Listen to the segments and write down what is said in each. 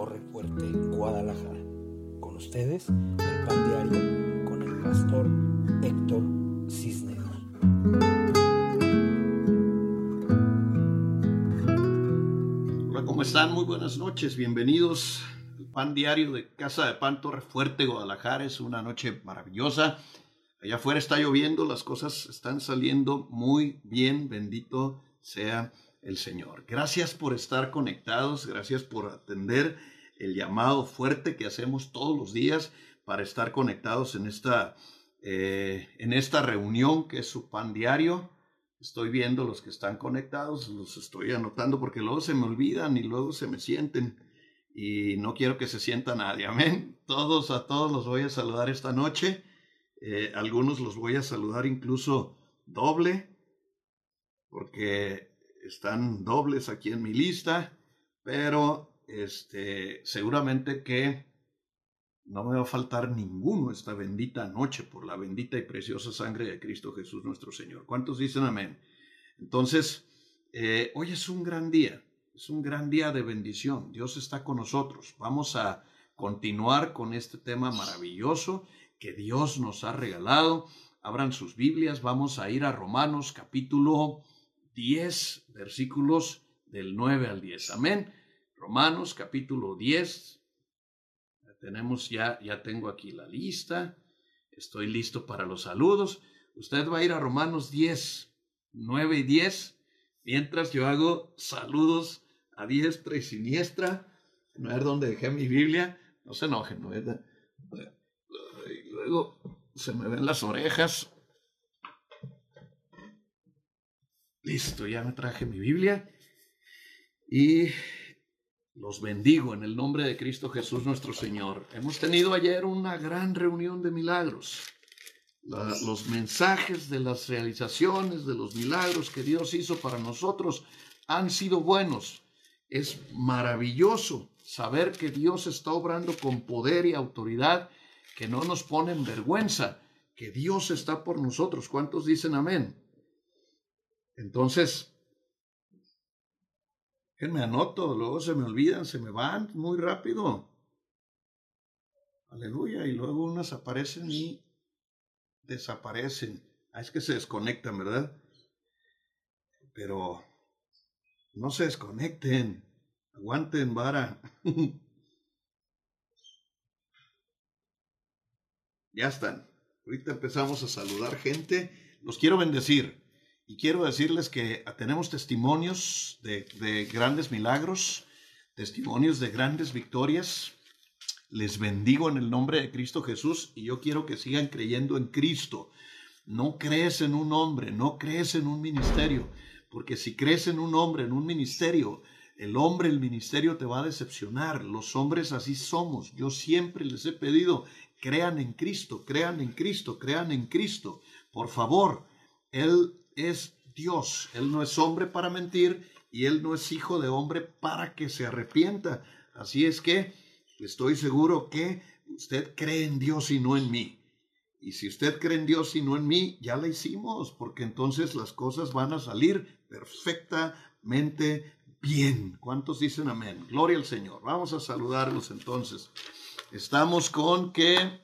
Torre Fuerte, Guadalajara. Con ustedes, el pan diario con el pastor Héctor Cisneros. Hola, ¿cómo están? Muy buenas noches. Bienvenidos al pan diario de Casa de Pan Torre Fuerte, Guadalajara. Es una noche maravillosa. Allá afuera está lloviendo, las cosas están saliendo muy bien. Bendito sea el Señor. Gracias por estar conectados, gracias por atender el llamado fuerte que hacemos todos los días para estar conectados en esta, eh, en esta reunión que es su pan diario. Estoy viendo los que están conectados, los estoy anotando porque luego se me olvidan y luego se me sienten y no quiero que se sienta nadie. Amén. Todos, a todos los voy a saludar esta noche. Eh, algunos los voy a saludar incluso doble porque están dobles aquí en mi lista, pero este, seguramente que no me va a faltar ninguno esta bendita noche por la bendita y preciosa sangre de Cristo Jesús nuestro Señor. ¿Cuántos dicen amén? Entonces, eh, hoy es un gran día, es un gran día de bendición. Dios está con nosotros. Vamos a continuar con este tema maravilloso que Dios nos ha regalado. Abran sus Biblias, vamos a ir a Romanos capítulo 10, versículos del 9 al 10. Amén. Romanos capítulo 10. Tenemos ya, ya tengo aquí la lista. Estoy listo para los saludos. Usted va a ir a Romanos 10, 9 y 10, mientras yo hago saludos a diestra y siniestra. A ver dónde dejé mi Biblia. No se enojen, ¿no? Y luego se me ven las orejas. Listo, ya me traje mi Biblia y los bendigo en el nombre de Cristo Jesús nuestro Señor. Hemos tenido ayer una gran reunión de milagros. los mensajes de las realizaciones, de los milagros que Dios hizo para nosotros han sido buenos. Es maravilloso saber que Dios está obrando con poder y autoridad, que no nos pone en vergüenza, que Dios está por nosotros. ¿Cuántos dicen amén? Entonces, me anoto, luego se me olvidan, se me van muy rápido. Aleluya, y luego unas aparecen y desaparecen. Ah, es que se desconectan, ¿verdad? Pero no se desconecten, aguanten vara. ya están. Ahorita empezamos a saludar gente. Los quiero bendecir. Y quiero decirles que tenemos testimonios de, grandes milagros, testimonios de grandes victorias. Les bendigo en el nombre de Cristo Jesús y yo quiero que sigan creyendo en Cristo. No crees en un hombre, no crees en un ministerio, porque si crees en un hombre, en un ministerio, el hombre, el ministerio te va a decepcionar. Los hombres así somos. Yo siempre les he pedido, crean en Cristo, crean en Cristo, crean en Cristo. Por favor, Él es Dios. Él no es hombre para mentir y Él no es hijo de hombre para que se arrepienta. Así es que estoy seguro que usted cree en Dios y no en mí. Y si usted cree en Dios y no en mí, ya la hicimos, porque entonces las cosas van a salir perfectamente bien. ¿Cuántos dicen amén? Gloria al Señor. Vamos a saludarlos entonces. Estamos con que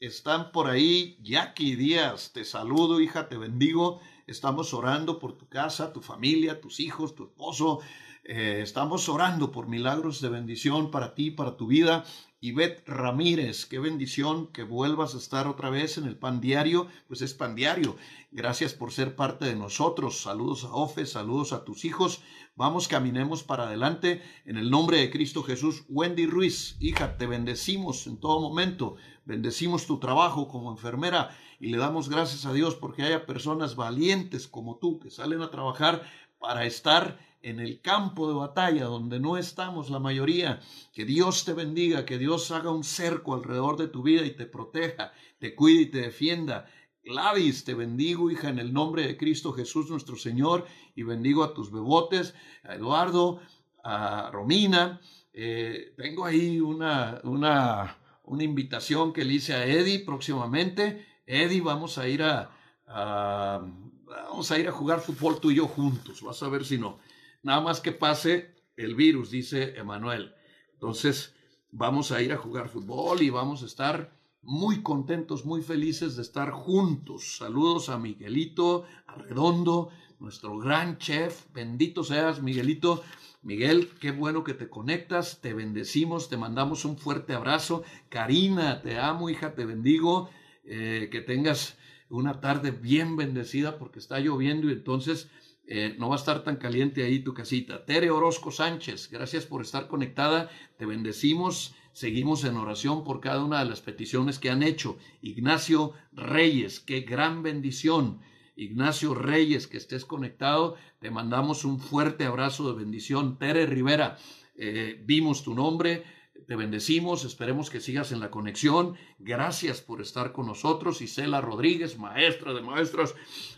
están por ahí. Jackie Díaz, te saludo, hija, te bendigo. Estamos orando por tu casa, tu familia, tus hijos, tu esposo. Eh, estamos orando por milagros de bendición para ti, para tu vida. Ivette Ramírez, qué bendición que vuelvas a estar otra vez en el pan diario, pues es pan diario. Gracias por ser parte de nosotros. Saludos a Ofe, saludos a tus hijos. Vamos, caminemos para adelante en el nombre de Cristo Jesús. Wendy Ruiz, hija, te bendecimos en todo momento. Bendecimos tu trabajo como enfermera y le damos gracias a Dios porque haya personas valientes como tú que salen a trabajar para estar en el campo de batalla donde no estamos la mayoría. Que Dios te bendiga, que Dios haga un cerco alrededor de tu vida y te proteja, te cuide y te defienda. Gladys, te bendigo, hija, en el nombre de Cristo Jesús nuestro Señor, y bendigo a tus bebotes, a Eduardo, a Romina. Eh, tengo ahí una, una, una invitación que le hice a Eddie próximamente. Eddie, vamos a ir a, vamos a ir a jugar fútbol tú y yo juntos, vas a ver si no. Nada más que pase el virus, dice Emanuel. Entonces, vamos a ir a jugar fútbol y vamos a estar muy contentos, muy felices de estar juntos. Saludos a Miguelito, a Redondo, nuestro gran chef. Bendito seas, Miguelito. Miguel, qué bueno que te conectas, te bendecimos, te mandamos un fuerte abrazo. Karina, te amo, hija, te bendigo. Eh, que tengas una tarde bien bendecida porque está lloviendo y entonces eh, no va a estar tan caliente ahí tu casita. Tere Orozco Sánchez, gracias por estar conectada, te bendecimos, seguimos en oración por cada una de las peticiones que han hecho. Ignacio Reyes, qué gran bendición. Ignacio Reyes, que estés conectado, te mandamos un fuerte abrazo de bendición. Tere Rivera, eh, vimos tu nombre, te bendecimos, esperemos que sigas en la conexión. Gracias por estar con nosotros. Isela Rodríguez, maestra de maestras,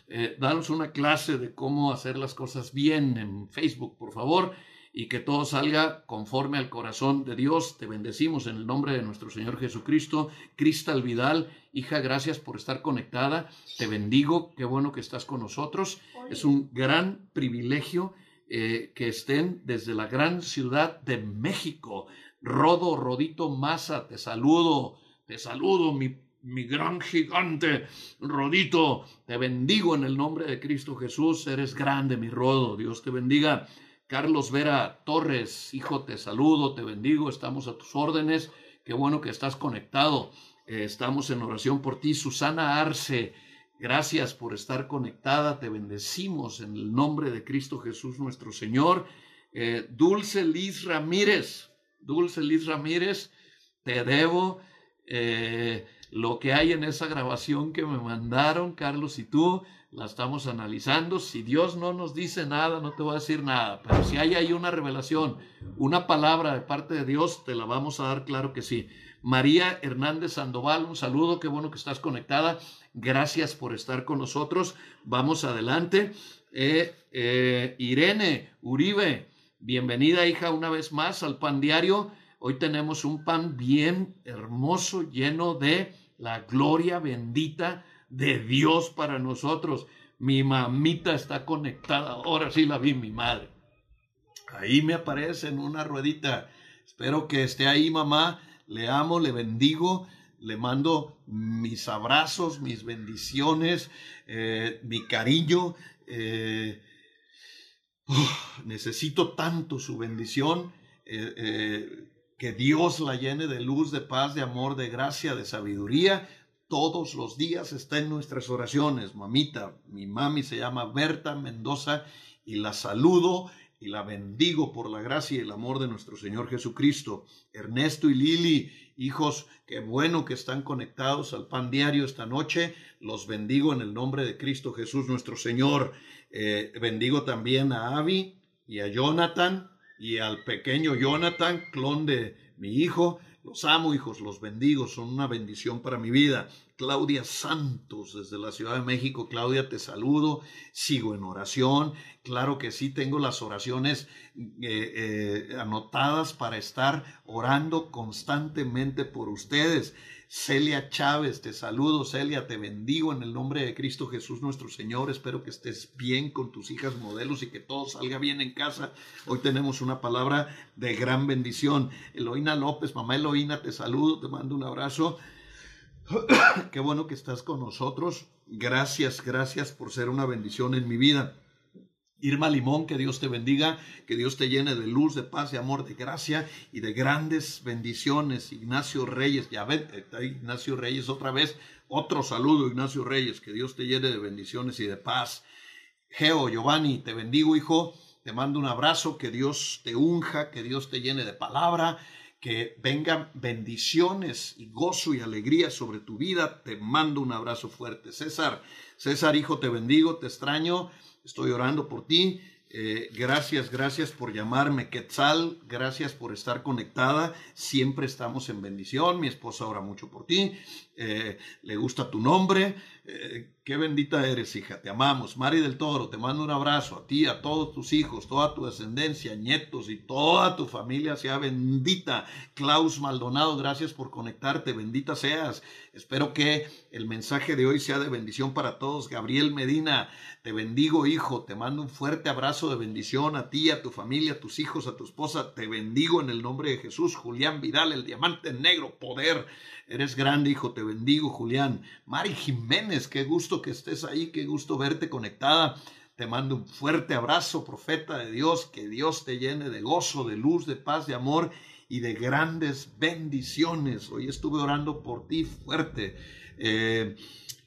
eh, danos una clase de cómo hacer las cosas bien en Facebook, por favor, y que todo salga conforme al corazón de Dios. Te bendecimos en el nombre de nuestro Señor Jesucristo. Cristal Vidal, hija, gracias por estar conectada. Te bendigo, qué bueno que estás con nosotros. Es un gran privilegio. Eh, que estén desde la gran ciudad de México. Rodo, Rodito Masa, te saludo, te saludo, mi, mi gran gigante, Rodito, te bendigo en el nombre de Cristo Jesús, eres grande, mi Rodo, Dios te bendiga. Carlos Vera Torres, hijo, te saludo, te bendigo, estamos a tus órdenes, qué bueno que estás conectado, eh, estamos en oración por ti. Susana Arce, gracias por estar conectada, te bendecimos en el nombre de Cristo Jesús nuestro Señor. Eh, Dulce Liz Ramírez, Dulce Liz Ramírez, te debo eh, lo que hay en esa grabación que me mandaron, Carlos y tú, la estamos analizando. Si Dios no nos dice nada, no te voy a decir nada, pero si hay ahí una revelación, una palabra de parte de Dios, te la vamos a dar, claro que sí. María Hernández Sandoval, un saludo, qué bueno que estás conectada. Gracias por estar con nosotros. Vamos adelante. Eh, eh, Irene Uribe, Bienvenida, hija, una vez más al pan diario. Hoy tenemos un pan bien hermoso, lleno de la gloria bendita de Dios para nosotros. Mi mamita está conectada. Ahora sí la vi, mi madre. Ahí me aparece en una ruedita. Espero que esté ahí, mamá. Le amo, le bendigo. Le mando mis abrazos, mis bendiciones, eh, mi cariño. Eh, necesito tanto su bendición, eh, eh, que Dios la llene de luz, de paz, de amor, de gracia, de sabiduría. Todos los días está en nuestras oraciones. Mamita, mi mami se llama Berta Mendoza y la saludo y la bendigo por la gracia y el amor de nuestro Señor Jesucristo. Ernesto y Lili, hijos, qué bueno que están conectados al pan diario esta noche. Los bendigo en el nombre de Cristo Jesús nuestro Señor. Eh, bendigo también a Abby y a Jonathan y al pequeño Jonathan, clon de mi hijo. Los amo, hijos, los bendigo, son una bendición para mi vida. Claudia Santos, desde la Ciudad de México. Claudia, te saludo, sigo en oración. Claro que sí, tengo las oraciones eh, eh, anotadas para estar orando constantemente por ustedes. Celia Chávez, te saludo, Celia, te bendigo en el nombre de Cristo Jesús nuestro Señor. Espero que estés bien con tus hijas modelos y que todo salga bien en casa. Hoy tenemos una palabra de gran bendición. Eloína López, mamá Eloína, te saludo, te mando un abrazo. Qué bueno que estás con nosotros. Gracias, gracias por ser una bendición en mi vida. Irma Limón, que Dios te bendiga, que Dios te llene de luz, de paz, de amor, de gracia y de grandes bendiciones. Ignacio Reyes, ya ven, está Ignacio Reyes otra vez, otro saludo, Ignacio Reyes, que Dios te llene de bendiciones y de paz. Geo, Giovanni, te bendigo, hijo, te mando un abrazo, que Dios te unja, que Dios te llene de palabra, que vengan bendiciones y gozo y alegría sobre tu vida. Te mando un abrazo fuerte. César, César, hijo, te bendigo, te extraño estoy orando por ti. Eh, gracias, gracias por llamarme Quetzal, gracias por estar conectada. Siempre estamos en bendición. Mi esposa ora mucho por ti. Eh, le gusta tu nombre. Eh, qué bendita eres, hija. Te amamos. Mari del Toro, te mando un abrazo a ti, a todos tus hijos, toda tu descendencia, nietos y toda tu familia sea bendita. Klaus Maldonado, gracias por conectarte. Bendita seas. Espero que el mensaje de hoy sea de bendición para todos. Gabriel Medina, te bendigo, hijo. Te mando un fuerte abrazo de bendición a ti, a tu familia, a tus hijos, a tu esposa. Te bendigo en el nombre de Jesús. Julián Vidal, el diamante negro, poder. Eres grande, hijo, te bendigo, Julián. Mari Jiménez, qué gusto que estés ahí, qué gusto verte conectada. Te mando un fuerte abrazo, profeta de Dios, que Dios te llene de gozo, de luz, de paz, de amor y de grandes bendiciones. Hoy estuve orando por ti fuerte. Eh,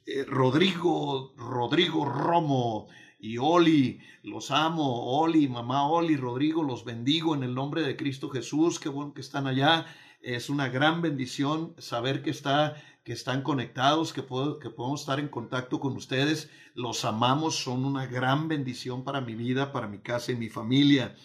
eh, Rodrigo, Rodrigo Romo y Oli, los amo. Oli, mamá Oli, Rodrigo, los bendigo en el nombre de Cristo Jesús. Qué bueno que están allá. Es una gran bendición saber que, está, que están conectados, que, puedo, que podemos estar en contacto con ustedes. Los amamos, son una gran bendición para mi vida, para mi casa y mi familia.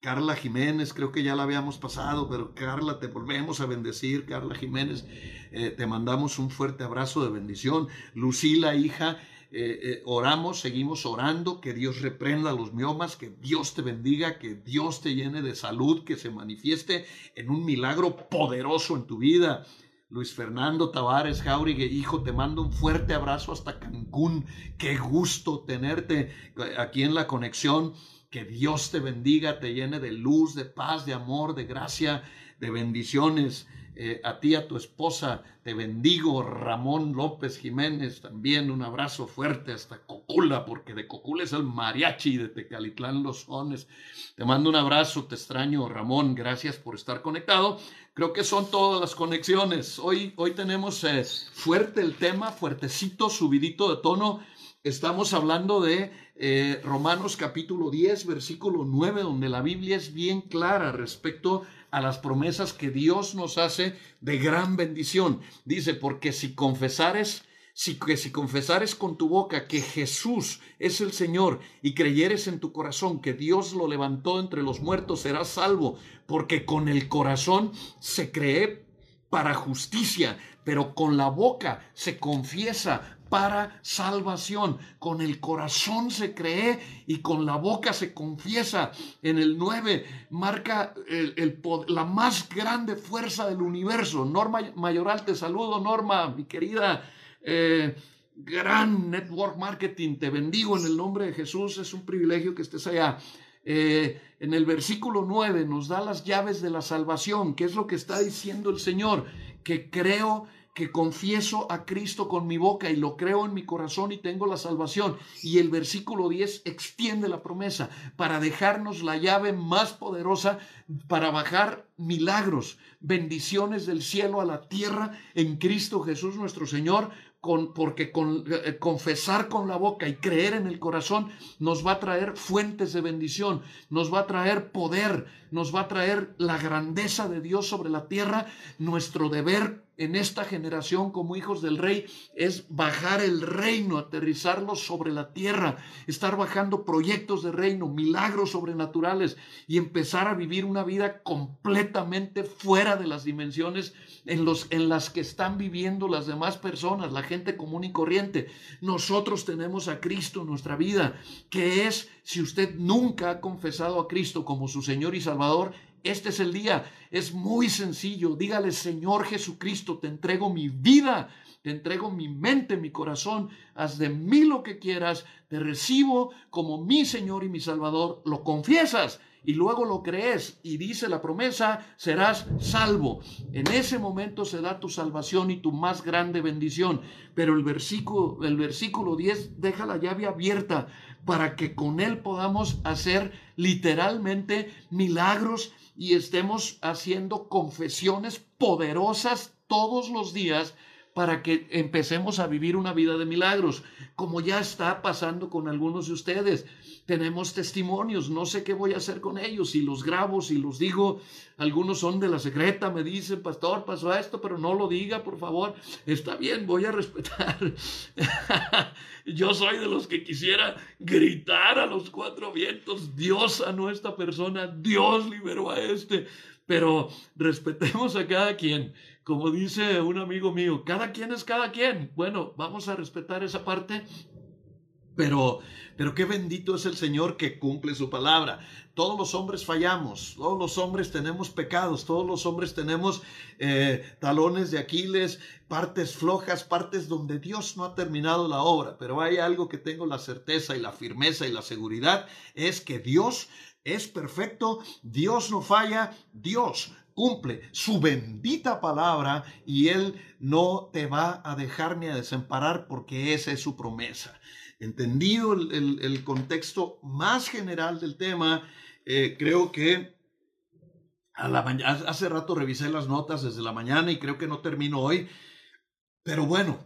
Carla Jiménez, creo que ya la habíamos pasado, pero Carla, te volvemos a bendecir. Carla Jiménez, eh, te mandamos un fuerte abrazo de bendición. Lucila, hija, eh, eh, oramos, seguimos orando, que Dios reprenda los miomas, que Dios te bendiga, que Dios te llene de salud, que se manifieste en un milagro poderoso en tu vida. Luis Fernando Tavares Jaurigue, hijo, te mando un fuerte abrazo hasta Cancún. Qué gusto tenerte aquí en la conexión. Que Dios te bendiga, te llene de luz, de paz, de amor, de gracia, de bendiciones. Eh, a ti, a tu esposa, te bendigo, Ramón López Jiménez, también un abrazo fuerte hasta Cocula, porque de Cocula es el mariachi de Tecalitlán Los Sones. Te mando un abrazo, te extraño, Ramón, gracias por estar conectado. Creo que son todas las conexiones. Hoy, hoy tenemos eh, fuerte el tema, fuertecito, subidito de tono. Estamos hablando de eh, Romanos capítulo 10, versículo 9, donde la Biblia es bien clara respecto a a las promesas que Dios nos hace de gran bendición. Dice, porque si confesares, si, que si confesares con tu boca que Jesús es el Señor y creyeres en tu corazón que Dios lo levantó entre los muertos, serás salvo, porque con el corazón se cree para justicia, pero con la boca se confiesa para salvación. Con el corazón se cree y con la boca se confiesa. En el 9 marca el, la más grande fuerza del universo. Norma Mayoral, te saludo, Norma, mi querida. Eh, gran network marketing, te bendigo en el nombre de Jesús, es un privilegio que estés allá. Eh, en el versículo 9 nos da las llaves de la salvación, que es lo que está diciendo el Señor, que creo que confieso a Cristo con mi boca y lo creo en mi corazón y tengo la salvación. Y el versículo 10 extiende la promesa para dejarnos la llave más poderosa para bajar milagros, bendiciones del cielo a la tierra en Cristo Jesús nuestro Señor, con, porque con, eh, confesar con la boca y creer en el corazón nos va a traer fuentes de bendición, nos va a traer poder, nos va a traer la grandeza de Dios sobre la tierra. Nuestro deber en esta generación como hijos del rey es bajar el reino, aterrizarlo sobre la tierra, estar bajando proyectos de reino, milagros sobrenaturales y empezar a vivir una vida completamente fuera de las dimensiones en, los, en las que están viviendo las demás personas, la gente común y corriente. Nosotros tenemos a Cristo en nuestra vida, que es, si usted nunca ha confesado a Cristo como su Señor y Salvador, este es el día. Es muy sencillo. Dígale, Señor Jesucristo, te entrego mi vida, te entrego mi mente, mi corazón. Haz de mí lo que quieras. Te recibo como mi Señor y mi Salvador. Lo confiesas y luego lo crees y dice la promesa, serás salvo. En ese momento se da tu salvación y tu más grande bendición. Pero el versículo, el versículo 10 deja la llave abierta para que con él podamos hacer literalmente milagros y estemos haciendo confesiones poderosas todos los días para que empecemos a vivir una vida de milagros, como ya está pasando con algunos de ustedes. Tenemos testimonios, no sé qué voy a hacer con ellos, si los grabo, si los digo, algunos son de la secreta, me dicen, pastor, pasó esto, pero no lo diga, por favor. Está bien, voy a respetar. Yo soy de los que quisiera gritar a los cuatro vientos, Dios a nuestra persona, Dios liberó a este, pero respetemos a cada quien. Como dice un amigo mío, cada quien es cada quien. Bueno, vamos a respetar esa parte, pero, pero qué bendito es el Señor que cumple su palabra. Todos los hombres fallamos, todos los hombres tenemos pecados, todos los hombres tenemos eh, talones de Aquiles, partes flojas, partes donde Dios no ha terminado la obra. Pero hay algo que tengo la certeza y la firmeza y la seguridad, es que Dios es perfecto, Dios no falla, Dios cumple su bendita palabra y Él no te va a dejar ni a desamparar porque esa es su promesa. Entendido el, contexto más general del tema, eh, creo que a la hace rato revisé las notas desde la mañana y creo que no termino hoy, pero bueno,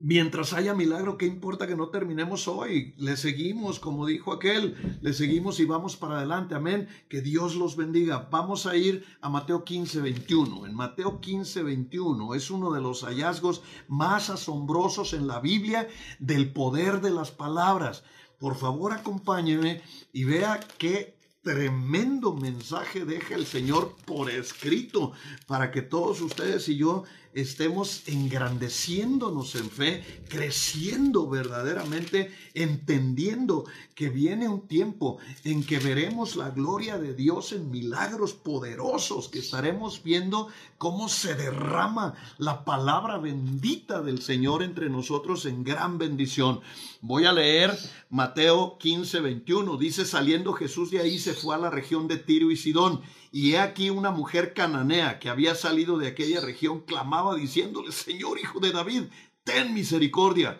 Mientras haya milagro, ¿qué importa que no terminemos hoy? Le seguimos, como dijo aquel, le seguimos y vamos para adelante. Amén. Que Dios los bendiga. Vamos a ir a Mateo 15, 21. En Mateo 15, 21 es uno de los hallazgos más asombrosos en la Biblia del poder de las palabras. Por favor, acompáñeme y vea qué tremendo mensaje deja el Señor por escrito para que todos ustedes y yo estemos engrandeciéndonos en fe, creciendo verdaderamente, entendiendo que viene un tiempo en que veremos la gloria de Dios en milagros poderosos, que estaremos viendo cómo se derrama la palabra bendita del Señor entre nosotros en gran bendición. Voy a leer Mateo 15, 21. Dice, saliendo Jesús de ahí se fue a la región de Tiro y Sidón y he aquí una mujer cananea que había salido de aquella región clamaba diciéndole, Señor hijo de David, ten misericordia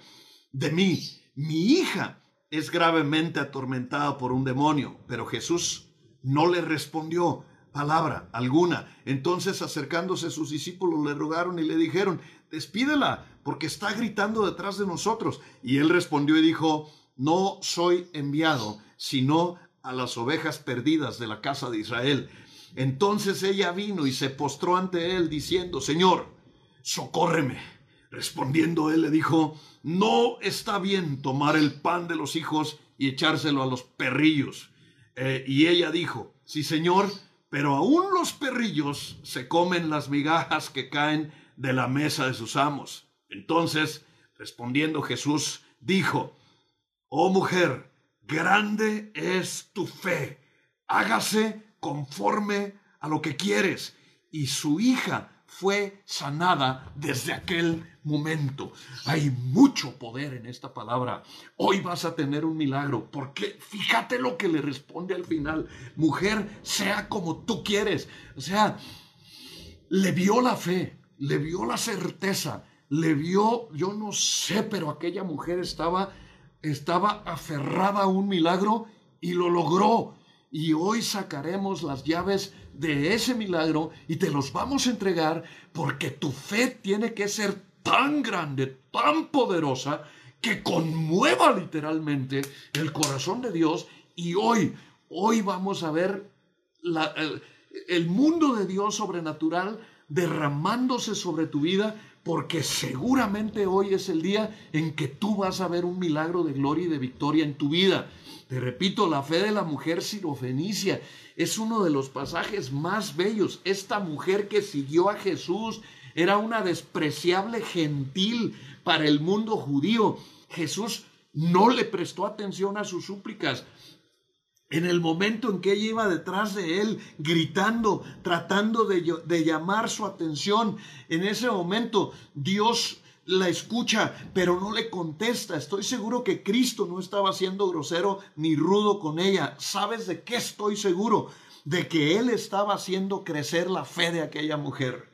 de mí. Mi hija es gravemente atormentada por un demonio. Pero Jesús no le respondió palabra alguna. Entonces acercándose sus discípulos le rogaron y le dijeron, despídela, porque está gritando detrás de nosotros. Y él respondió y dijo, no soy enviado, sino a las ovejas perdidas de la casa de Israel. Entonces ella vino y se postró ante él diciendo, Señor, socórreme. Respondiendo él le dijo, no está bien tomar el pan de los hijos y echárselo a los perrillos. Eh, y ella dijo, sí Señor, pero aún los perrillos se comen las migajas que caen de la mesa de sus amos. Entonces, respondiendo Jesús, dijo, oh mujer, grande es tu fe, hágase conforme a lo que quieres. Y su hija fue sanada desde aquel momento. Hay mucho poder en esta palabra. Hoy vas a tener un milagro, porque fíjate lo que le responde al final. Mujer, sea como tú quieres. O sea, le vio la fe, le vio la certeza, le vio, yo no sé, pero aquella mujer estaba, estaba aferrada a un milagro y lo logró. Y hoy sacaremos las llaves de ese milagro y te los vamos a entregar porque tu fe tiene que ser tan grande, tan poderosa, que conmueva literalmente el corazón de Dios. Y hoy, hoy vamos a ver el, el mundo de Dios sobrenatural derramándose sobre tu vida porque seguramente hoy es el día en que tú vas a ver un milagro de gloria y de victoria en tu vida. Te repito, la fe de la mujer sirofenicia es uno de los pasajes más bellos. Esta mujer que siguió a Jesús era una despreciable gentil para el mundo judío. Jesús no le prestó atención a sus súplicas. En el momento en que ella iba detrás de él, gritando, tratando de, de llamar su atención, en ese momento Dios la escucha, pero no le contesta. Estoy seguro que Cristo no estaba siendo grosero ni rudo con ella. ¿Sabes de qué estoy seguro? De que Él estaba haciendo crecer la fe de aquella mujer.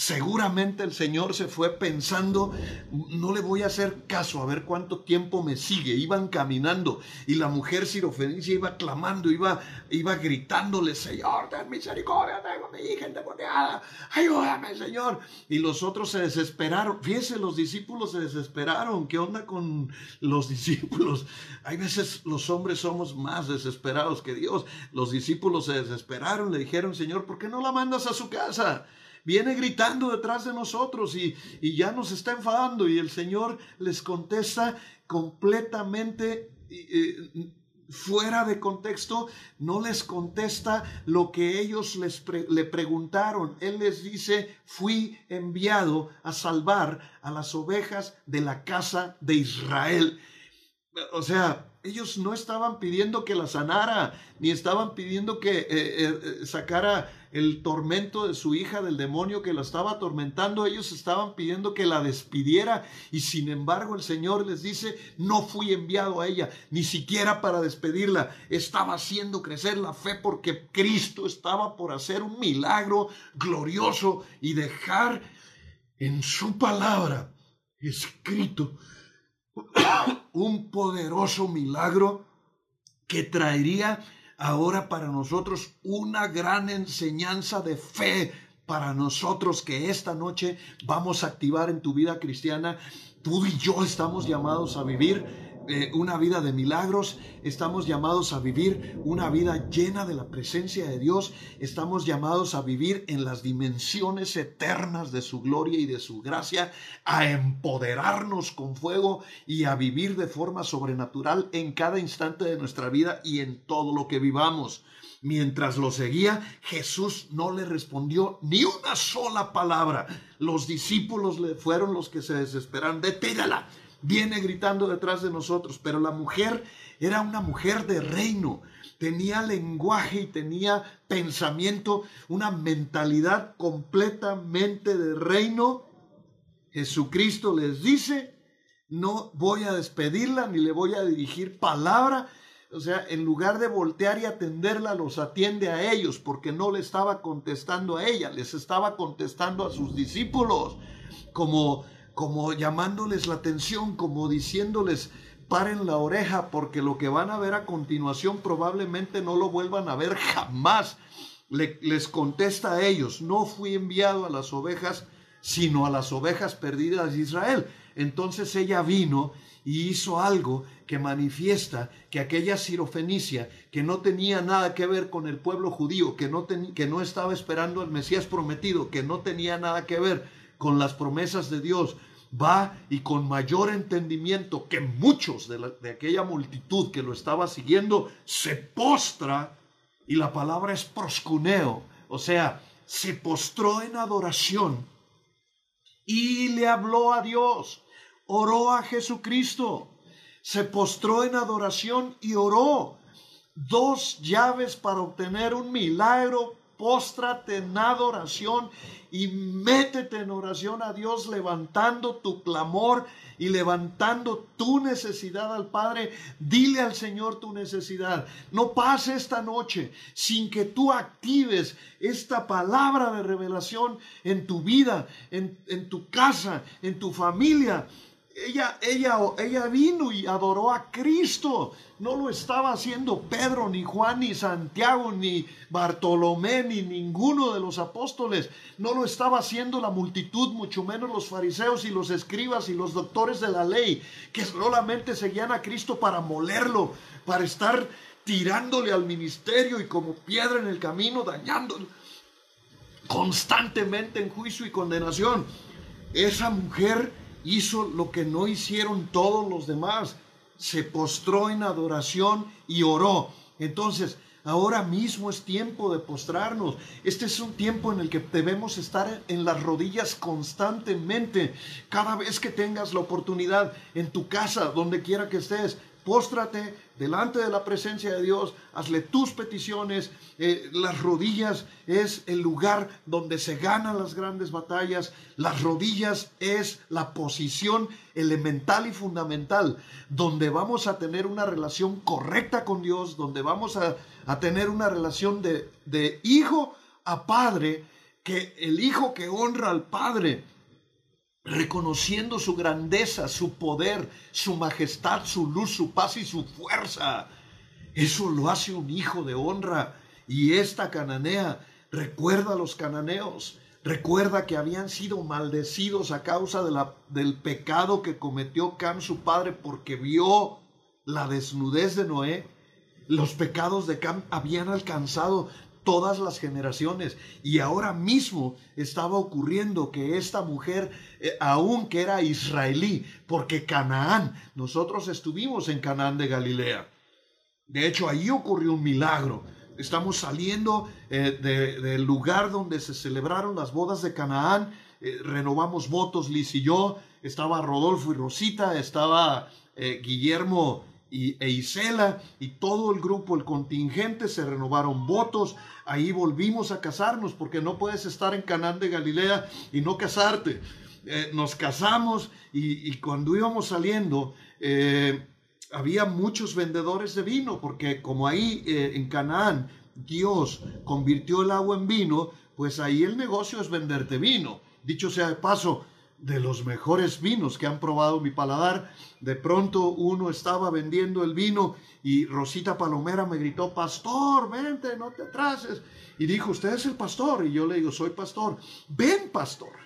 Seguramente el Señor se fue pensando, no le voy a hacer caso, a ver cuánto tiempo me sigue. Iban caminando y la mujer sirofenicia iba clamando, iba, iba gritándole, Señor, ten misericordia, tengo mi hija endemoniada, ayúdame, Señor. Y los otros se desesperaron. Fíjense, los discípulos se desesperaron. ¿Qué onda con los discípulos? Hay veces los hombres somos más desesperados que Dios. Los discípulos se desesperaron, le dijeron, Señor, ¿por qué no la mandas a su casa? Viene gritando detrás de nosotros y, ya nos está enfadando y el Señor les contesta completamente, fuera de contexto, no les contesta lo que ellos les le preguntaron. Él les dice, fui enviado a salvar a las ovejas de la casa de Israel. O sea, ellos no estaban pidiendo que la sanara, ni estaban pidiendo que eh, eh, sacara el tormento de su hija del demonio que la estaba atormentando. Ellos estaban pidiendo que la despidiera y sin embargo el Señor les dice, no fui enviado a ella, ni siquiera para despedirla. Estaba haciendo crecer la fe porque Cristo estaba por hacer un milagro glorioso y dejar en su palabra escrito un poderoso milagro que traería ahora para nosotros una gran enseñanza de fe para nosotros que esta noche vamos a activar en tu vida cristiana. Tú y yo estamos llamados a vivir eh, una vida de milagros, estamos llamados a vivir una vida llena de la presencia de Dios, estamos llamados a vivir en las dimensiones eternas de su gloria y de su gracia, a empoderarnos con fuego y a vivir de forma sobrenatural en cada instante de nuestra vida y en todo lo que vivamos. Mientras lo seguía, Jesús no le respondió ni una sola palabra. Los discípulos le fueron los que se desesperaron. Detégala, viene gritando detrás de nosotros, pero la mujer era una mujer de reino, tenía lenguaje y tenía pensamiento, una mentalidad completamente de reino. Jesucristo les dice, no voy a despedirla ni le voy a dirigir palabra. O sea, en lugar de voltear y atenderla, los atiende a ellos, porque no le estaba contestando a ella, les estaba contestando a sus discípulos, como como llamándoles la atención, como diciéndoles, paren la oreja, porque lo que van a ver a continuación probablemente no lo vuelvan a ver jamás. les contesta a ellos, no fui enviado a las ovejas, sino a las ovejas perdidas de Israel. Entonces ella vino y hizo algo que manifiesta que aquella sirofenicia, que no tenía nada que ver con el pueblo judío, que no, que no estaba esperando al Mesías prometido, que no tenía nada que ver con las promesas de Dios, va y con mayor entendimiento que muchos de, aquella multitud que lo estaba siguiendo, se postra, y la palabra es proscuneo, o sea, se postró en adoración y le habló a Dios, oró a Jesucristo, se postró en adoración y oró. Dos llaves para obtener un milagro póstrate en adoración y métete en oración a Dios levantando tu clamor y levantando tu necesidad al Padre. Dile al Señor tu necesidad. No pase esta noche sin que tú actives esta palabra de revelación en tu vida, en, en tu casa, en tu familia ella, ella, ella vino y adoró a Cristo. No lo estaba haciendo Pedro, ni Juan, ni Santiago, ni Bartolomé, ni ninguno de los apóstoles. No lo estaba haciendo la multitud, mucho menos los fariseos y los escribas y los doctores de la ley, que solamente seguían a Cristo para molerlo, para estar tirándole al ministerio y como piedra en el camino, dañándolo constantemente en juicio y condenación. Esa mujer hizo lo que no hicieron todos los demás. Se postró en adoración y oró. Entonces, ahora mismo es tiempo de postrarnos. Este es un tiempo en el que debemos estar en las rodillas constantemente. Cada vez que tengas la oportunidad en tu casa, donde quiera que estés, póstrate delante de la presencia de Dios, hazle tus peticiones. Eh, las rodillas es el lugar donde se ganan las grandes batallas. Las rodillas es la posición elemental y fundamental, donde vamos a tener una relación correcta con Dios, donde vamos a, tener una relación de, de hijo a padre, que el hijo que honra al padre reconociendo su grandeza, su poder, su majestad, su luz, su paz y su fuerza. Eso lo hace un hijo de honra. Y esta cananea recuerda a los cananeos, recuerda que habían sido maldecidos a causa del pecado que cometió Cam, su padre, porque vio la desnudez de Noé. Los pecados de Cam habían alcanzado todas las generaciones. Y ahora mismo estaba ocurriendo que esta mujer, eh, aun que era israelí, porque Canaán, nosotros estuvimos en Canaán de Galilea. De hecho, ahí ocurrió un milagro. Estamos saliendo eh, del lugar donde se celebraron las bodas de Canaán. Eh, renovamos votos, Liz y yo. Estaba Rodolfo y Rosita, estaba eh, Guillermo y, e y todo el grupo, el contingente, se renovaron votos. Ahí volvimos a casarnos porque no puedes estar en Canaán de Galilea y no casarte. nos casamos y, cuando íbamos saliendo, había muchos vendedores de vino, porque como ahí eh, en Canaán Dios convirtió el agua en vino, pues ahí el negocio es venderte vino. Dicho sea de paso, de los mejores vinos que han probado mi paladar, de pronto uno estaba vendiendo el vino y Rosita Palomera me gritó, pastor, vente, no te atrases. Y dijo, usted es el pastor. Y yo le digo, soy pastor. Ven, pastor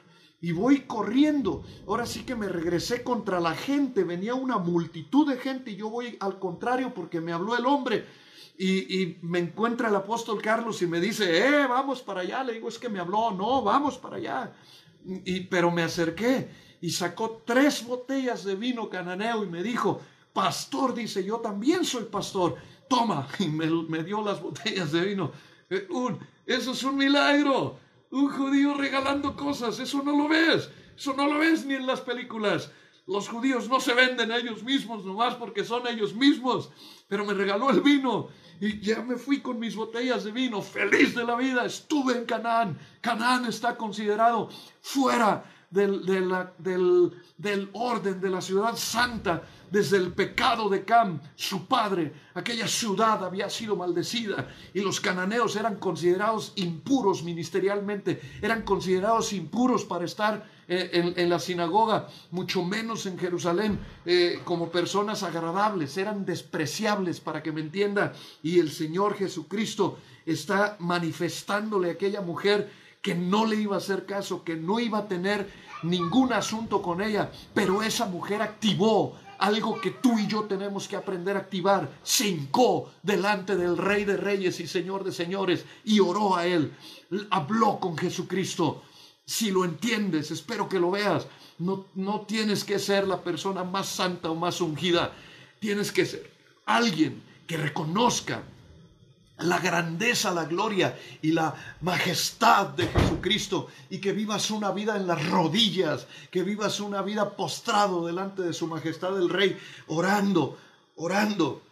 y voy corriendo. Ahora sí que me regresé contra la gente, venía una multitud de gente y yo voy al contrario porque me habló el hombre. Y, me encuentra el apóstol Carlos y me dice, eh, vamos para allá. Le digo, es que me habló, no, vamos para allá. Pero me acerqué y sacó tres botellas de vino cananeo y me dijo, pastor, dice, yo también soy pastor. Toma, y me, dio las botellas de vino. Eh, eso es un milagro un judío regalando cosas, eso no lo ves, eso no lo ves ni en las películas. Los judíos no se venden a ellos mismos nomás porque son ellos mismos, pero me regaló el vino y ya me fui con mis botellas de vino, feliz de la vida, estuve en Canaán. Canaán está considerado fuera del, del, del orden de la ciudad santa desde el pecado de Cam, su padre. Aquella ciudad había sido maldecida y los cananeos eran considerados impuros ministerialmente, eran considerados impuros para estar eh, en, la sinagoga, mucho menos en Jerusalén, eh, como personas agradables, eran despreciables, para que me entienda. Y el Señor Jesucristo está manifestándole a aquella mujer que no le iba a hacer caso, que no iba a tener ningún asunto con ella, pero esa mujer activó algo que tú y yo tenemos que aprender a activar. Se hincó delante del Rey de Reyes y Señor de Señores y oró a Él. Habló con Jesucristo. Si lo entiendes, espero que lo veas. No, no tienes que ser la persona más santa o más ungida. Tienes que ser alguien que reconozca la grandeza, la gloria y la majestad de Jesucristo y que vivas una vida en las rodillas, que vivas una vida postrado delante de su majestad el Rey, orando, orando.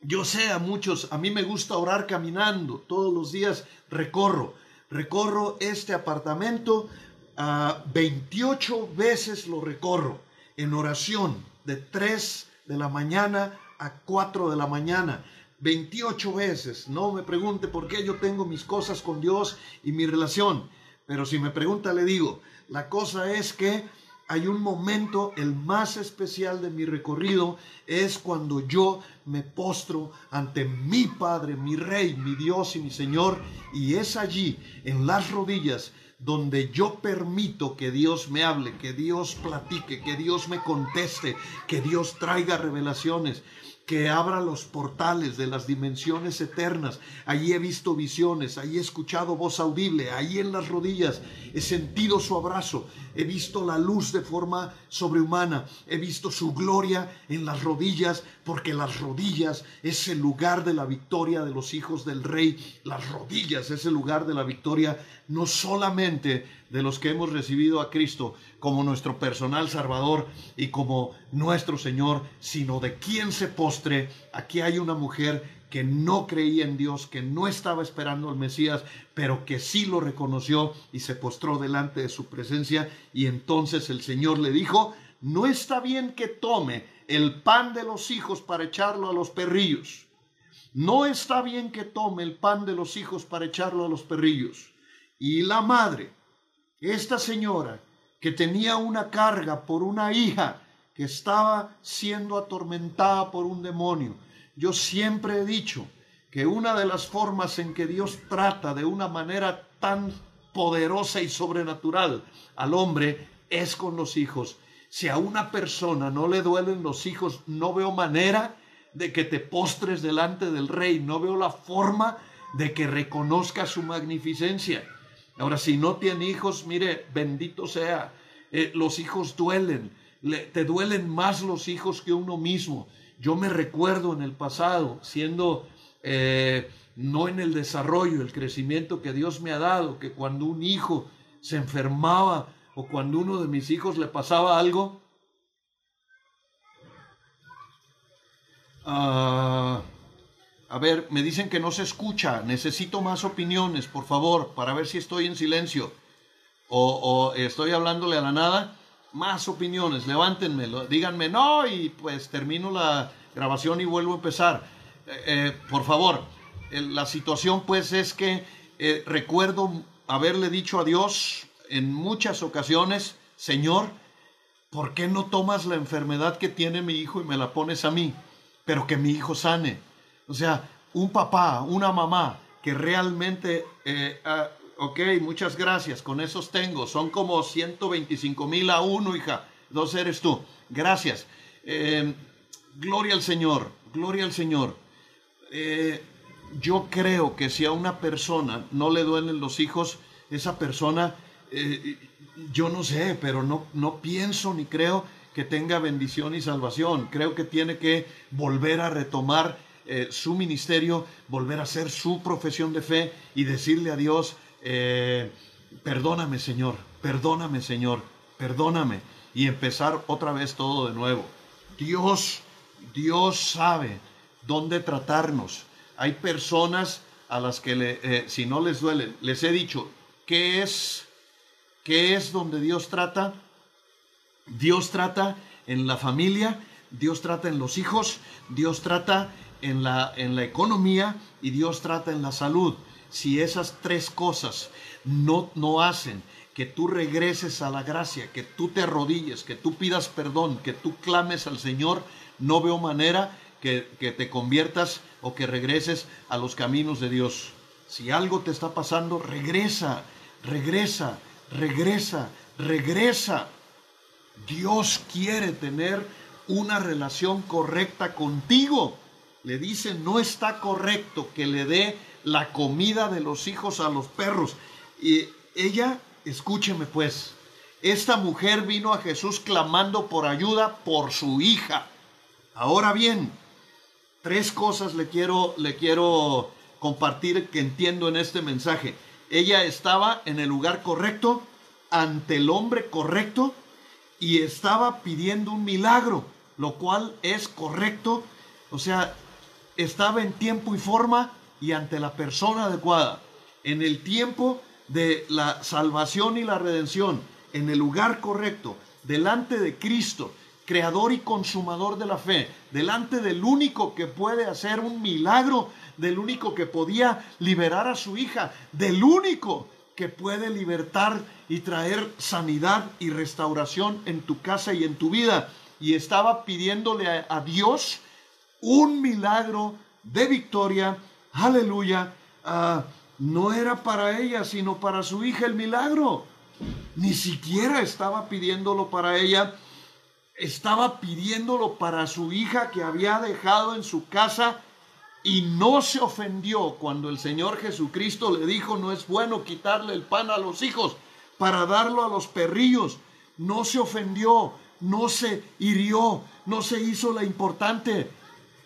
Yo sé a muchos, a mí me gusta orar caminando, todos los días recorro, recorro este apartamento, a ah, 28 veces lo recorro en oración, de 3 de la mañana a 4 de la mañana 28 veces. No me pregunte por qué yo tengo mis cosas con Dios y mi relación. Pero si me pregunta, le digo, la cosa es que hay un momento, el más especial de mi recorrido, es cuando yo me postro ante mi Padre, mi Rey, mi Dios y mi Señor, y es allí, en las rodillas, donde yo permito que Dios me hable, que Dios platique, que Dios me conteste, que Dios traiga revelaciones que abra los portales de las dimensiones eternas. Allí he visto visiones, allí he escuchado voz audible, allí en las rodillas he sentido su abrazo, he visto la luz de forma sobrehumana, he visto su gloria en las rodillas, porque las rodillas es el lugar de la victoria de los hijos del rey, las rodillas es el lugar de la victoria no solamente de los que hemos recibido a Cristo como nuestro personal salvador y como nuestro Señor, sino de quien se postre. Aquí hay una mujer que no creía en Dios, que no estaba esperando al Mesías, pero que sí lo reconoció y se postró delante de su presencia. Y entonces el Señor le dijo, no está bien que tome el pan de los hijos para echarlo a los perrillos. No está bien que tome el pan de los hijos para echarlo a los perrillos. Y la madre, esta señora que tenía una carga por una hija que estaba siendo atormentada por un demonio, yo siempre he dicho que una de las formas en que Dios trata de una manera tan poderosa y sobrenatural al hombre es con los hijos. Si a una persona no le duelen los hijos, no veo manera de que te postres delante del rey, no veo la forma de que reconozca su magnificencia. Ahora, si no tiene hijos, mire, bendito sea, eh, los hijos duelen, te duelen más los hijos que uno mismo. yo me recuerdo en el pasado siendo eh, no en el desarrollo, el crecimiento que Dios me ha dado, que cuando un hijo se enfermaba o cuando uno de mis hijos le pasaba algo, ah, a ver, me dicen que no se escucha, necesito más opiniones, por favor, para ver si estoy en silencio o, estoy hablándole a la nada. Más opiniones, levántenme, díganme no y pues termino la grabación y vuelvo a empezar. Eh, eh, por favor, la situación pues es que eh, recuerdo haberle dicho a Dios en muchas ocasiones, Señor, ¿por qué no tomas la enfermedad que tiene mi hijo y me la pones a mí? Pero que mi hijo sane. O sea, un papá, una mamá que realmente, eh, ah, ok, muchas gracias, con esos tengo, son como 125 mil a uno, hija, dos eres tú, gracias. Eh, gloria al Señor, gloria al Señor. Eh, yo creo que si a una persona no le duelen los hijos, esa persona, yo no sé, pero no, no pienso ni creo que tenga bendición y salvación. Creo que tiene que volver a retomar eh, su ministerio, volver a hacer su profesión de fe y decirle a Dios, eh, perdóname Señor, perdóname Señor, perdóname y empezar otra vez todo de nuevo. Dios, Dios sabe dónde tratarnos. Hay personas a las que eh, si no les duele, les he dicho, ¿qué es, ¿qué es donde Dios trata? Dios trata en la familia, Dios trata en los hijos, Dios trata en la, en la economía y Dios trata en la salud. Si esas tres cosas no, no hacen que tú regreses a la gracia, que tú te arrodilles, que tú pidas perdón, que tú clames al Señor, no veo manera que, que te conviertas o que regreses a los caminos de Dios. Si algo te está pasando, regresa, regresa, regresa, regresa. Dios quiere tener una relación correcta contigo le dice, no está correcto que le dé la comida de los hijos a los perros. Y ella, escúcheme pues, esta mujer vino a Jesús clamando por ayuda por su hija. Ahora bien, tres cosas le quiero, le quiero compartir que entiendo en este mensaje. Ella estaba en el lugar correcto, ante el hombre correcto, y estaba pidiendo un milagro, lo cual es correcto. O sea, estaba en tiempo y forma y ante la persona adecuada, en el tiempo de la salvación y la redención, en el lugar correcto, delante de Cristo, creador y consumador de la fe, delante del único que puede hacer un milagro, del único que podía liberar a su hija, del único que puede libertar y traer sanidad y restauración en tu casa y en tu vida. Y estaba pidiéndole a, Dios un milagro de victoria, aleluya, ah, no era para ella, sino para su hija el milagro. Ni siquiera estaba pidiéndolo para ella, estaba pidiéndolo para su hija que había dejado en su casa y no se ofendió cuando el Señor Jesucristo le dijo, no es bueno quitarle el pan a los hijos para darlo a los perrillos. No se ofendió, no se hirió, no se hizo la importante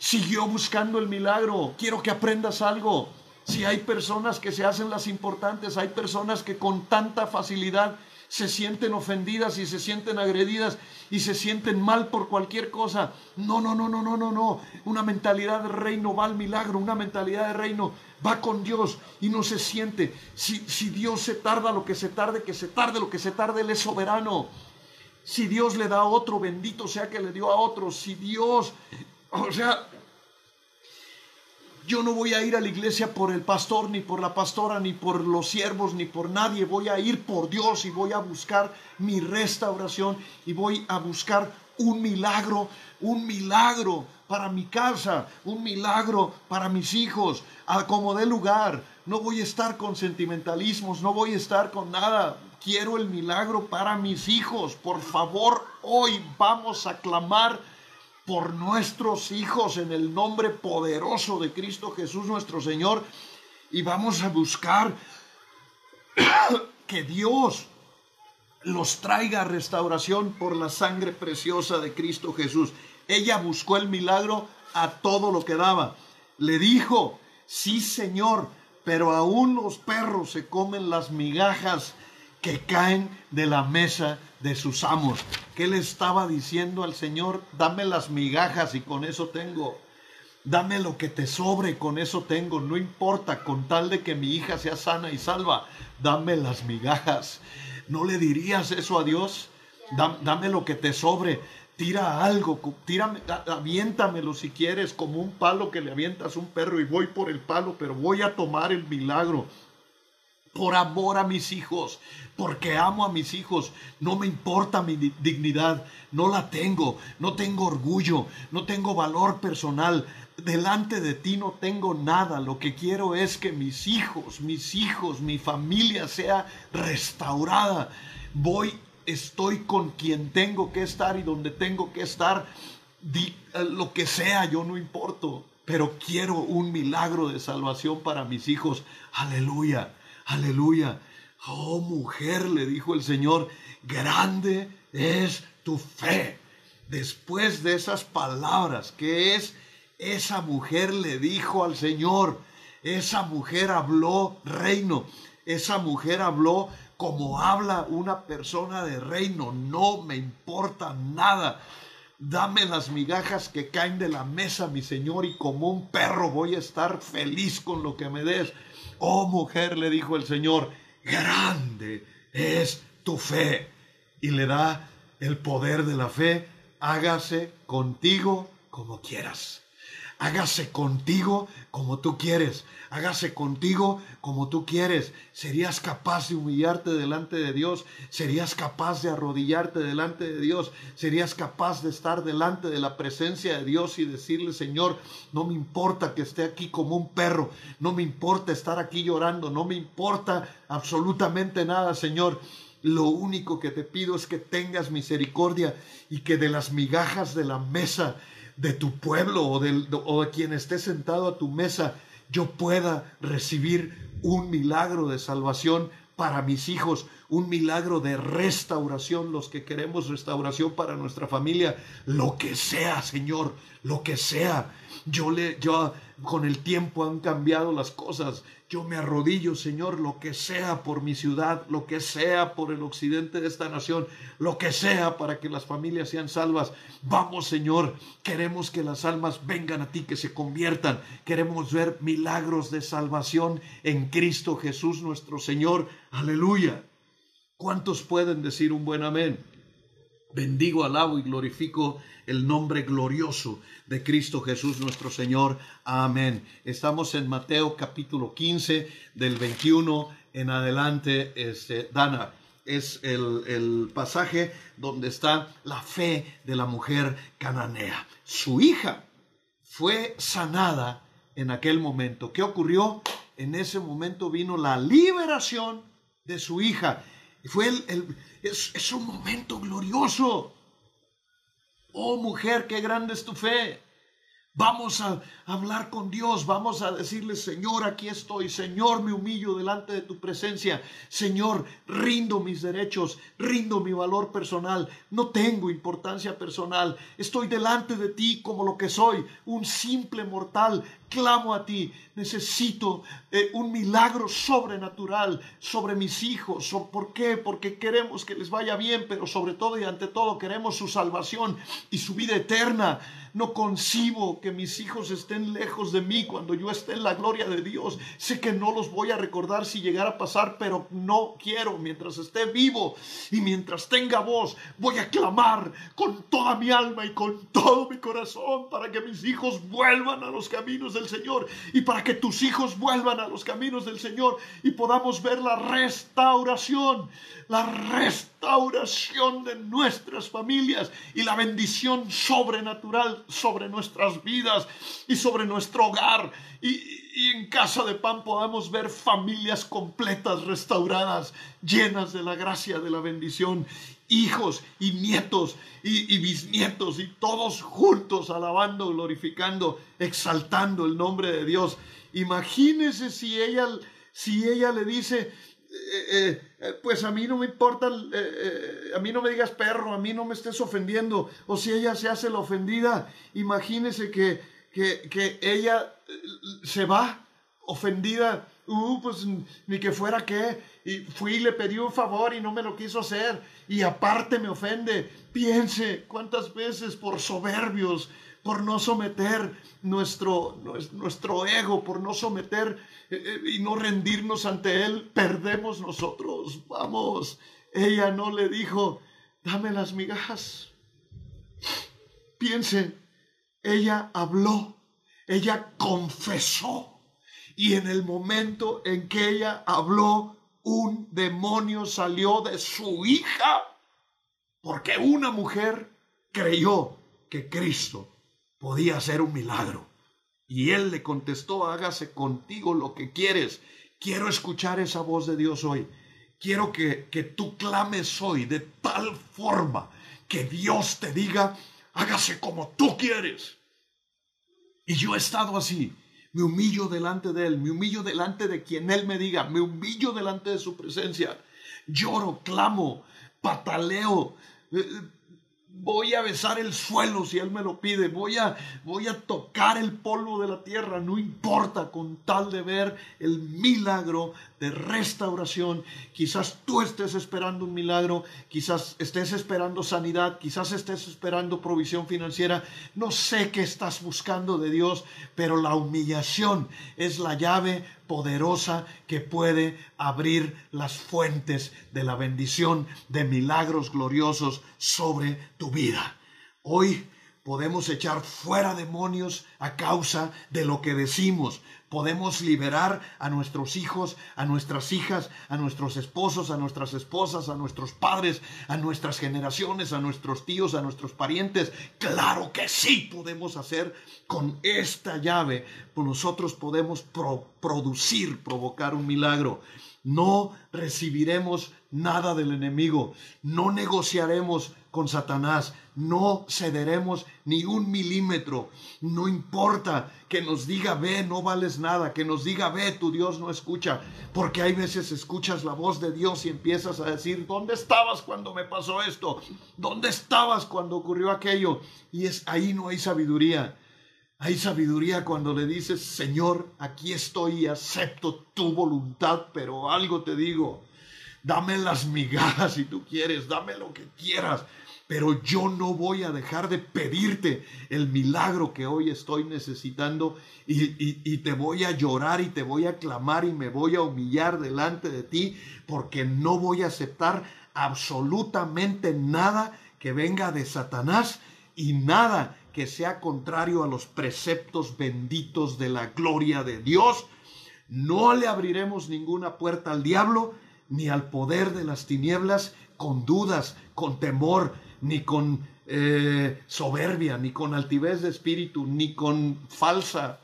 siguió buscando el milagro. Quiero que aprendas algo. Si hay personas que se hacen las importantes, hay personas que con tanta facilidad se sienten ofendidas y se sienten agredidas y se sienten mal por cualquier cosa. No, no, no, no, no, no, no. Una mentalidad de reino va al milagro, una mentalidad de reino va con Dios y no se siente. Si, si Dios se tarda lo que se tarde, que se tarde lo que se tarde, Él es soberano. Si Dios le da a otro, bendito sea que le dio a otro. Si Dios o sea, yo no voy a ir a la iglesia por el pastor, ni por la pastora, ni por los siervos, ni por nadie. Voy a ir por Dios y voy a buscar mi restauración y voy a buscar un milagro, un milagro para mi casa, un milagro para mis hijos, a como de lugar. No voy a estar con sentimentalismos, no voy a estar con nada. Quiero el milagro para mis hijos. Por favor, hoy vamos a clamar por nuestros hijos en el nombre poderoso de Cristo Jesús nuestro Señor y vamos a buscar que Dios los traiga restauración por la sangre preciosa de Cristo Jesús. Ella buscó el milagro a todo lo que daba. Le dijo, sí Señor, pero aún los perros se comen las migajas que caen de la mesa de sus amos. ¿Qué le estaba diciendo al Señor? Dame las migajas y con eso tengo. Dame lo que te sobre, con eso tengo. No importa, con tal de que mi hija sea sana y salva, dame las migajas. ¿No le dirías eso a Dios? Dame lo que te sobre. Tira algo, tírame, aviéntamelo si quieres, como un palo que le avientas a un perro y voy por el palo, pero voy a tomar el milagro por amor a mis hijos, porque amo a mis hijos. No me importa mi dignidad, no la tengo, no tengo orgullo, no tengo valor personal. Delante de ti no tengo nada. Lo que quiero es que mis hijos, mis hijos, mi familia sea restaurada. Voy, estoy con quien tengo que estar y donde tengo que estar. Eh, lo que sea, yo no importo. Pero quiero un milagro de salvación para mis hijos. Aleluya. Aleluya. Oh mujer, le dijo el Señor, grande es tu fe. Después de esas palabras, que es esa mujer le dijo al Señor, esa mujer habló reino, esa mujer habló como habla una persona de reino, no me importa nada. Dame las migajas que caen de la mesa, mi Señor, y como un perro voy a estar feliz con lo que me des. Oh mujer, le dijo el Señor, grande es tu fe. Y le da el poder de la fe, hágase contigo como quieras hágase contigo como tú quieres, hágase contigo como tú quieres. ¿Serías capaz de humillarte delante de Dios? ¿Serías capaz de arrodillarte delante de Dios? ¿Serías capaz de estar delante de la presencia de Dios y decirle, Señor, no me importa que esté aquí como un perro, no me importa estar aquí llorando, no me importa absolutamente nada, Señor. Lo único que te pido es que tengas misericordia y que de las migajas de la mesa de tu pueblo o, del, o de quien esté sentado a tu mesa, yo pueda recibir un milagro de salvación para mis hijos, un milagro de restauración, los que queremos restauración para nuestra familia, lo que sea, Señor, lo que sea. Yo le yo con el tiempo han cambiado las cosas. Yo me arrodillo, Señor, lo que sea por mi ciudad, lo que sea por el occidente de esta nación, lo que sea para que las familias sean salvas. Vamos, Señor, queremos que las almas vengan a ti, que se conviertan. Queremos ver milagros de salvación en Cristo Jesús nuestro Señor. Aleluya. ¿Cuántos pueden decir un buen amén? Bendigo, alabo y glorifico el nombre glorioso de Cristo Jesús nuestro Señor. Amén. Estamos en Mateo capítulo 15 del 21 en adelante. Este, Dana, es el, el pasaje donde está la fe de la mujer cananea. Su hija fue sanada en aquel momento. ¿Qué ocurrió? En ese momento vino la liberación de su hija. Fue el, es, es un momento glorioso. Oh mujer, qué grande es tu fe. Vamos a hablar con Dios, vamos a decirle, Señor, aquí estoy, Señor, me humillo delante de tu presencia, Señor, rindo mis derechos, rindo mi valor personal, no tengo importancia personal, estoy delante de ti como lo que soy, un simple mortal clamo a ti, necesito eh, un milagro sobrenatural sobre mis hijos. ¿Por qué? Porque queremos que les vaya bien, pero sobre todo y ante todo queremos su salvación y su vida eterna. No concibo que mis hijos estén lejos de mí cuando yo esté en la gloria de Dios. Sé que no los voy a recordar si llegara a pasar, pero no quiero. Mientras esté vivo y mientras tenga voz, voy a clamar con toda mi alma y con todo mi corazón para que mis hijos vuelvan a los caminos de Señor y para que tus hijos vuelvan a los caminos del Señor y podamos ver la restauración, la restauración de nuestras familias y la bendición sobrenatural sobre nuestras vidas y sobre nuestro hogar y, en casa de pan podamos ver familias completas, restauradas, llenas de la gracia, de la bendición hijos y nietos y, bisnietos y todos juntos alabando, glorificando, exaltando el nombre de Dios. Imagínese si ella, si ella le dice, eh, eh, pues a mí no me importa, a mí no me digas perro, a mí no me estés ofendiendo. O si ella se hace la ofendida, imagínese que, que, que ella se va ofendida. Uh, pues ni que fuera que. Y fui y le pedí un favor y no me lo quiso hacer. Y aparte me ofende. Piense cuántas veces por soberbios, por no someter nuestro, nuestro ego, por no someter eh, eh, y no rendirnos ante Él, perdemos nosotros. Vamos, ella no le dijo, dame las migajas. Piense, ella habló, ella confesó. Y en el momento en que ella habló, un demonio salió de su hija, porque una mujer creyó que Cristo podía hacer un milagro. Y él le contestó, hágase contigo lo que quieres. Quiero escuchar esa voz de Dios hoy. Quiero que, que tú clames hoy de tal forma que Dios te diga, hágase como tú quieres. Y yo he estado así. Me humillo delante de Él, me humillo delante de quien Él me diga, me humillo delante de su presencia. Lloro, clamo, pataleo, eh, Voy a besar el suelo si Él me lo pide. Voy a, voy a tocar el polvo de la tierra. No importa con tal de ver el milagro de restauración. Quizás tú estés esperando un milagro. Quizás estés esperando sanidad. Quizás estés esperando provisión financiera. No sé qué estás buscando de Dios, pero la humillación es la llave poderosa que puede abrir las fuentes de la bendición de milagros gloriosos sobre tu vida. Hoy podemos echar fuera demonios a causa de lo que decimos. Podemos liberar a nuestros hijos, a nuestras hijas, a nuestros esposos, a nuestras esposas, a nuestros padres, a nuestras generaciones, a nuestros tíos, a nuestros parientes. Claro que sí podemos hacer con esta llave. Nosotros podemos producir, provocar un milagro. No recibiremos nada del enemigo. No negociaremos con Satanás. No cederemos ni un milímetro. No importa que nos diga ve, no vales nada. Que nos diga ve, tu Dios no escucha. Porque hay veces escuchas la voz de Dios y empiezas a decir, ¿dónde estabas cuando me pasó esto? ¿Dónde estabas cuando ocurrió aquello? Y es ahí no hay sabiduría. Hay sabiduría cuando le dices, Señor, aquí estoy y acepto tu voluntad, pero algo te digo, dame las migajas si tú quieres, dame lo que quieras, pero yo no voy a dejar de pedirte el milagro que hoy estoy necesitando y, te voy a llorar y te voy a clamar y me voy a humillar delante de ti porque no voy a aceptar absolutamente nada que venga de Satanás y nada que sea contrario a los preceptos benditos de la gloria de Dios. No le abriremos ninguna puerta al diablo ni al poder de las tinieblas con dudas, con temor, ni con eh, soberbia, ni con altivez de espíritu, ni con falsa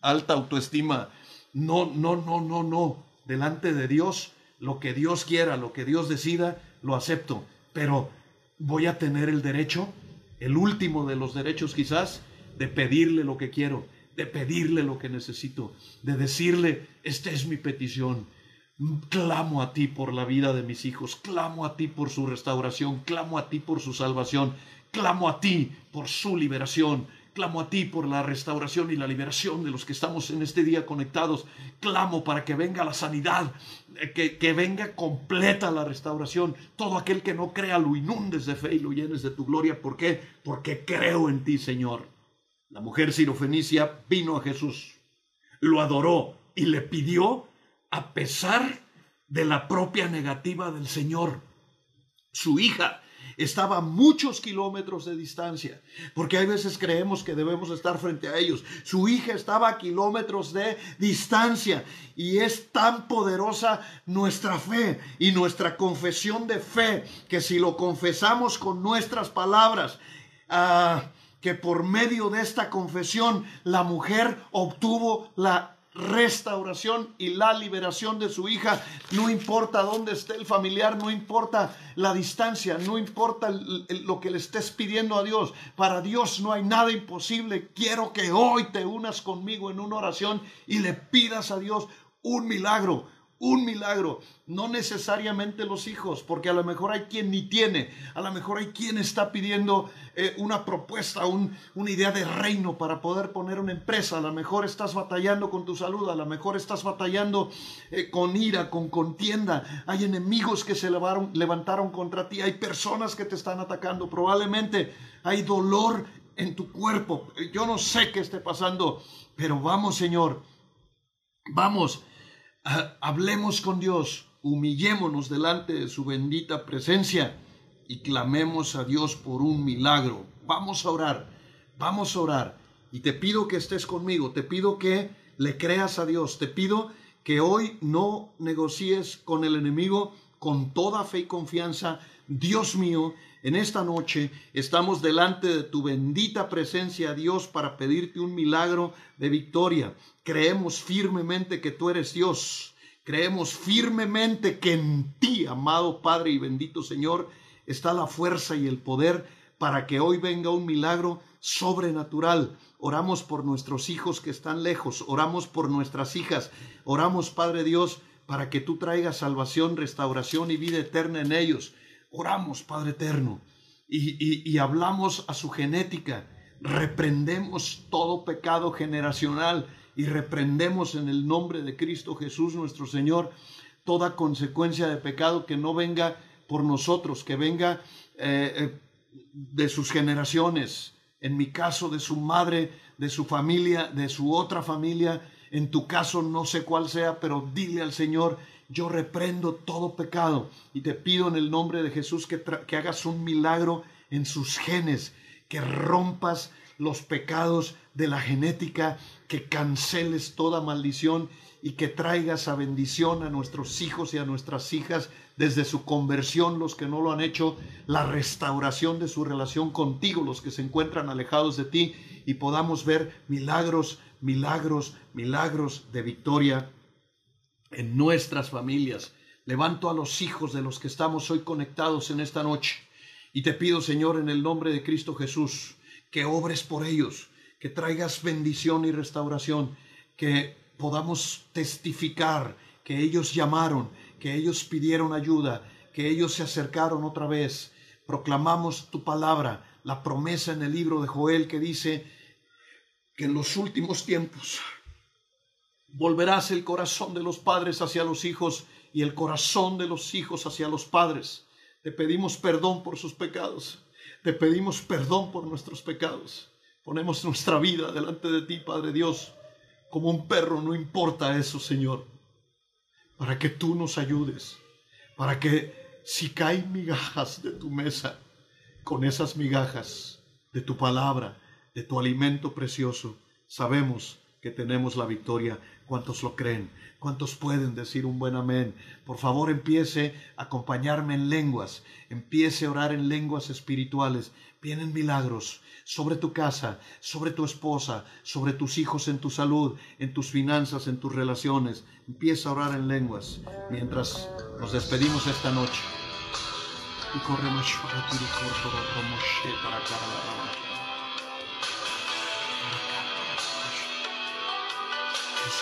alta autoestima. No, no, no, no, no. Delante de Dios, lo que Dios quiera, lo que Dios decida, lo acepto. Pero voy a tener el derecho, el último de los derechos quizás, de pedirle lo que quiero, de pedirle lo que necesito, de decirle, esta es mi petición. Clamo a ti por la vida de mis hijos, clamo a ti por su restauración, clamo a ti por su salvación, clamo a ti por su liberación, clamo a ti por la restauración y la liberación de los que estamos en este día conectados, clamo para que venga la sanidad, eh, que, venga completa la restauración, todo aquel que no crea lo inundes de fe y lo llenes de tu gloria, ¿por qué? Porque creo en ti, Señor. La mujer sirofenicia vino a Jesús, lo adoró y le pidió a pesar de la propia negativa del Señor. Su hija estaba a muchos kilómetros de distancia, porque hay veces creemos que debemos estar frente a ellos. Su hija estaba a kilómetros de distancia y es tan poderosa nuestra fe y nuestra confesión de fe que si lo confesamos con nuestras palabras, ah, que por medio de esta confesión la mujer obtuvo la restauración y la liberación de su hija. No importa dónde esté el familiar, no importa la distancia, no importa lo que le estés pidiendo a Dios. Para Dios no hay nada imposible. Quiero que hoy te unas conmigo en una oración y le pidas a Dios un milagro, un milagro, no necesariamente los hijos, porque a lo mejor hay quien ni tiene, a lo mejor hay quien está pidiendo eh, una propuesta, una idea de reino para poder poner una empresa, a lo mejor estás batallando con tu salud, a lo mejor estás batallando eh, con ira, con contienda, hay enemigos que se levantaron contra ti, hay personas que te están atacando, probablemente hay dolor en tu cuerpo, yo no sé qué esté pasando, pero vamos Señor, vamos hablemos con Dios, humillémonos delante de su bendita presencia y clamemos a Dios por un milagro. Vamos a orar, vamos a orar. Y te pido que estés conmigo, te pido que le creas a Dios, te pido que hoy no negocies con el enemigo con toda fe y confianza. Dios mío, en esta noche estamos delante de tu bendita presencia, Dios, para pedirte un milagro de victoria. Creemos firmemente que tú eres Dios. Creemos firmemente que en ti, amado Padre y bendito Señor, está la fuerza y el poder para que hoy venga un milagro sobrenatural. Oramos por nuestros hijos que están lejos, oramos por nuestras hijas, oramos, Padre Dios, para que tú traigas salvación, restauración y vida eterna en ellos. Oramos, Padre eterno, y, y hablamos a su genética, reprendemos todo pecado generacional y reprendemos en el nombre de Cristo Jesús nuestro Señor toda consecuencia de pecado que no venga por nosotros, que venga eh, eh, de sus generaciones, en mi caso de su madre, de su familia, de su otra familia, en tu caso no sé cuál sea, pero dile al Señor, yo reprendo todo pecado y te pido en el nombre de Jesús que, que hagas un milagro en sus genes, que rompas los pecados de la genética, que canceles toda maldición y que traigas a bendición a nuestros hijos y a nuestras hijas desde su conversión, los que no lo han hecho, la restauración de su relación contigo, los que se encuentran alejados de ti, y podamos ver milagros, milagros, milagros de victoria en nuestras familias. Levanto a los hijos de los que estamos hoy conectados en esta noche y te pido, Señor, en el nombre de Cristo Jesús, que obres por ellos, que traigas bendición y restauración, que podamos testificar que ellos llamaron, que ellos pidieron ayuda, que ellos se acercaron otra vez. Proclamamos tu palabra, la promesa en el libro de Joel que dice que en los últimos tiempos volverás el corazón de los padres hacia los hijos y el corazón de los hijos hacia los padres. Te pedimos perdón por sus pecados te pedimos perdón por nuestros pecados. Ponemos nuestra vida delante de ti, Padre Dios, como un perro, no importa eso, Señor, para que tú nos ayudes, para que si caen migajas de tu mesa, con esas migajas de tu palabra, de tu alimento precioso, sabemos que tenemos la victoria. ¿Cuántos lo creen? ¿Cuántos pueden decir un buen amén? Por favor, empiece a acompañarme en lenguas, empiece a orar en lenguas espirituales. Vienen milagros sobre tu casa, sobre tu esposa, sobre tus hijos, en tu salud, en tus finanzas, en tus relaciones. Empieza a orar en lenguas mientras nos despedimos esta noche. Y corremos para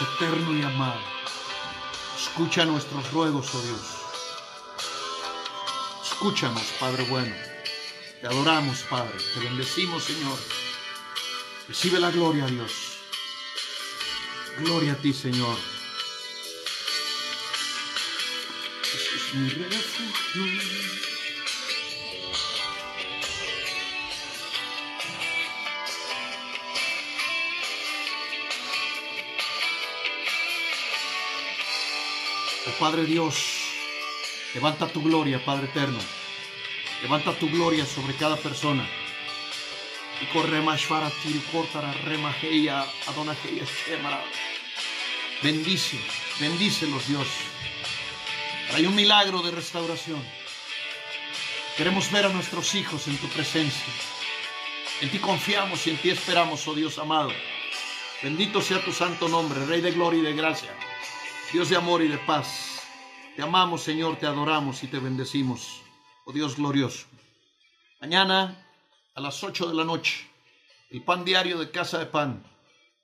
eterno y amado. Escucha nuestros ruegos, oh Dios. Escúchanos, Padre bueno. Te adoramos, Padre. Te bendecimos, Señor. Recibe la gloria, Dios. Gloria a ti, Señor. Padre Dios, levanta tu gloria, Padre eterno. Levanta tu gloria sobre cada persona. Y corre más para ti, cortará remajeya, adonajeya, shemara. Bendice, bendícelos, Dios. Hay un milagro de restauración. Queremos ver a nuestros hijos en tu presencia. En ti confiamos y en ti esperamos, oh Dios amado. Bendito sea tu santo nombre, Rey de gloria y de gracia. Dios de amor y de paz, te amamos Señor, te adoramos y te bendecimos, oh Dios glorioso. Mañana a las 8 de la noche, el pan diario de Casa de Pan.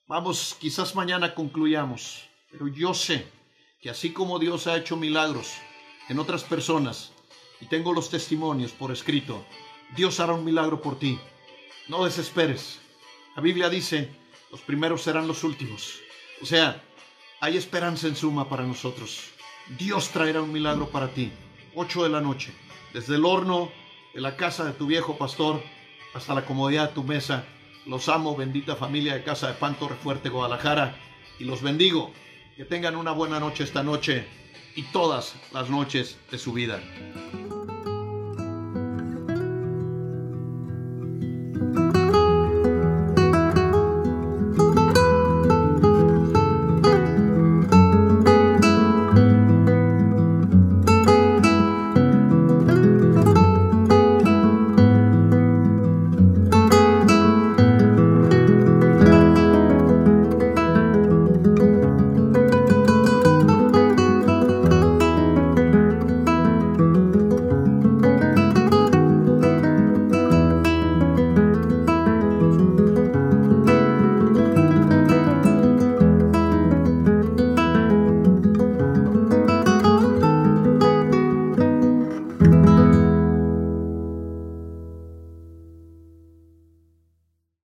Vamos, quizás mañana concluyamos, pero yo sé que así como Dios ha hecho milagros en otras personas, y tengo los testimonios por escrito, Dios hará un milagro por ti. No desesperes. La Biblia dice, los primeros serán los últimos. O sea, hay esperanza en suma para nosotros. Dios traerá un milagro para ti. 8 de la noche, desde el horno de la casa de tu viejo pastor hasta la comodidad de tu mesa. Los amo, bendita familia de Casa de Pan Fuerte, Guadalajara, y los bendigo. Que tengan una buena noche esta noche y todas las noches de su vida.